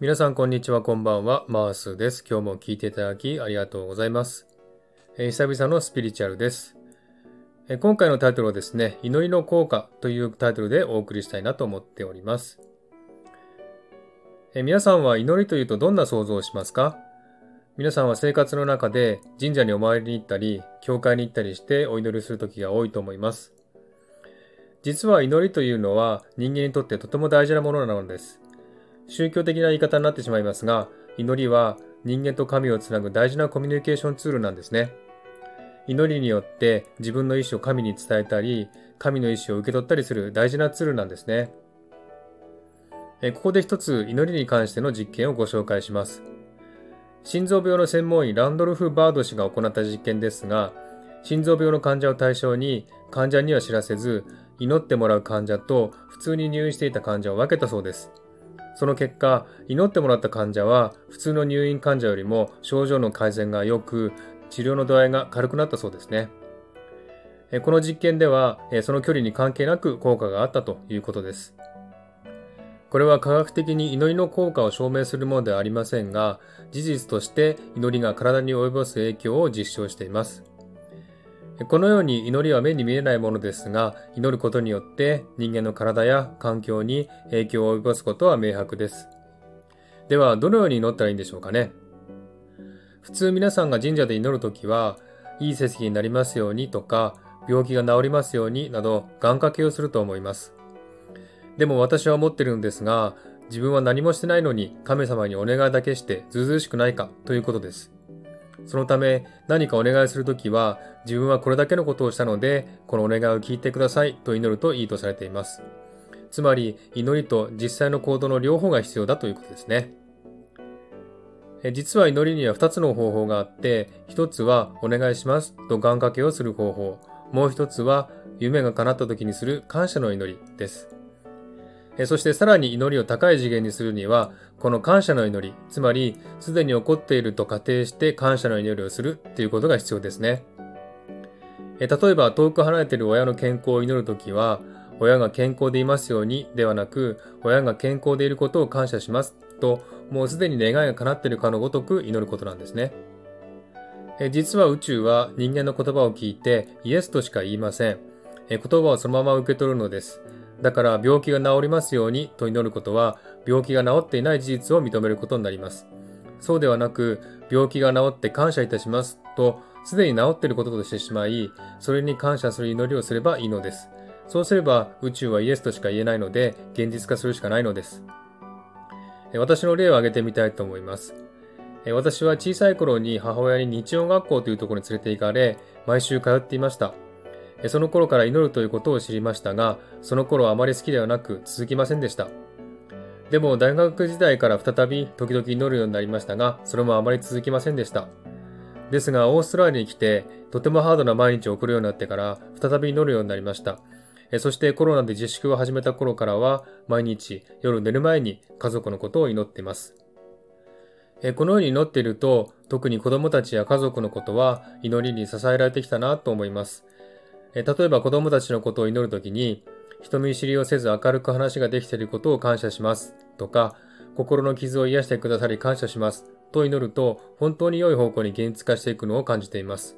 皆さんこんにちは、こんばんは。マースです。今日も聞いていただきありがとうございます。えー、久々のスピリチュアルです、えー、今回のタイトルはですね、祈りの効果というタイトルでお送りしたいなと思っております。えー、皆さんは祈りというとどんな想像をしますか？皆さんは生活の中で神社にお参りに行ったり、教会に行ったりしてお祈りする時が多いと思います。実は祈りというのは人間にとってとても大事なものなのです。宗教的な言い方になってしまいますが、祈りは人間と神をつなぐ大事なコミュニケーションツールなんですね。祈りによって自分の意思を神に伝えたり、神の意思を受け取ったりする大事なツールなんですね。ここで一つ祈りに関しての実験をご紹介します。心臓病の専門医ランドルフ・バード氏が行った実験ですが、心臓病の患者を対象に患者には知らせず、祈ってもらう患者と普通に入院していた患者を分けたそうです。その結果、祈ってもらった患者は普通の入院患者よりも症状の改善が良く、治療の度合いが軽くなったそうですね。この実験では、その距離に関係なく効果があったということです。これは科学的に祈りの効果を証明するものではありませんが、事実として祈りが体に及ぼす影響を実証しています。このように祈りは目に見えないものですが、祈ることによって人間の体や環境に影響を及ぼすことは明白です。では、どのように祈ったらいいんでしょうかね？普通皆さんが神社で祈るときは、いい成績になりますようにとか、病気が治りますようになど、願掛けをすると思います。でも私は思ってるんですが、自分は何もしてないのに神様にお願いだけしてずうずうしくないかということです。そのため何かお願いするときは自分はこれだけのことをしたのでこのお願いを聞いてくださいと祈るといいとされています。つまり祈りと実際の行動の両方が必要だということですね。実は祈りには2つの方法があって、1つはお願いしますと願掛けをする方法、もう1つは夢が叶った時にする感謝の祈りです。そしてさらに祈りを高い次元にするには、この感謝の祈り、つまりすでに起こっていると仮定して感謝の祈りをするっていうことが必要ですね。例えば遠く離れている親の健康を祈るときは、親が健康でいますようにではなく、親が健康でいることを感謝しますと、もうすでに願いが叶っているかのごとく祈ることなんですね。実は宇宙は人間の言葉を聞いてイエスとしか言いません。言葉をそのまま受け取るのです。だから病気が治りますようにと祈ることは病気が治っていない事実を認めることになります。そうではなく病気が治って感謝いたしますとすでに治っていることとしてしまいそれに感謝する祈りをすればいいのです。そうすれば宇宙はイエスとしか言えないので現実化するしかないのです。私の例を挙げてみたいと思います。私は小さい頃に母親に日曜学校というところに連れて行かれ毎週通っていました。その頃から祈るということを知りましたが、その頃はあまり好きではなく続きませんでした。でも大学時代から再び時々祈るようになりましたが、それもあまり続きませんでした。ですが、オーストラリアに来て、とてもハードな毎日を送るようになってから、再び祈るようになりました。そしてコロナで自粛を始めた頃からは、毎日夜寝る前に家族のことを祈っています。このように祈っていると、特に子供たちや家族のことは祈りに支えられてきたなと思います。例えば子供たちのことを祈るときに、人見知りをせず明るく話ができていることを感謝しますとか、心の傷を癒してくださり感謝しますと祈ると、本当に良い方向に現実化していくのを感じています。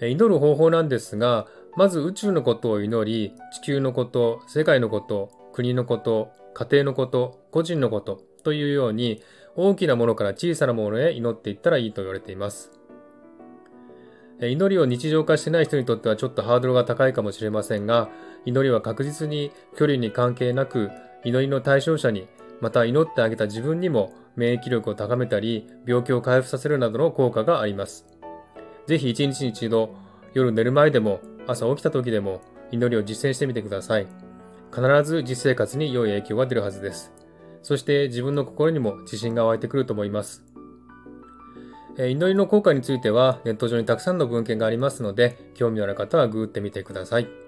祈る方法なんですが、まず宇宙のことを祈り、地球のこと、世界のこと、国のこと、家庭のこと、個人のことというように、大きなものから小さなものへ祈っていったらいいと言われています。祈りを日常化してない人にとってはちょっとハードルが高いかもしれませんが、祈りは確実に距離に関係なく、祈りの対象者に、また祈ってあげた自分にも免疫力を高めたり、病気を回復させるなどの効果があります。ぜひ一日に一度、夜寝る前でも、朝起きた時でも、祈りを実践してみてください。必ず実生活に良い影響が出るはずです。そして自分の心にも自信が湧いてくると思います。祈りの効果についてはネット上にたくさんの文献がありますので、興味のある方はググってみてください。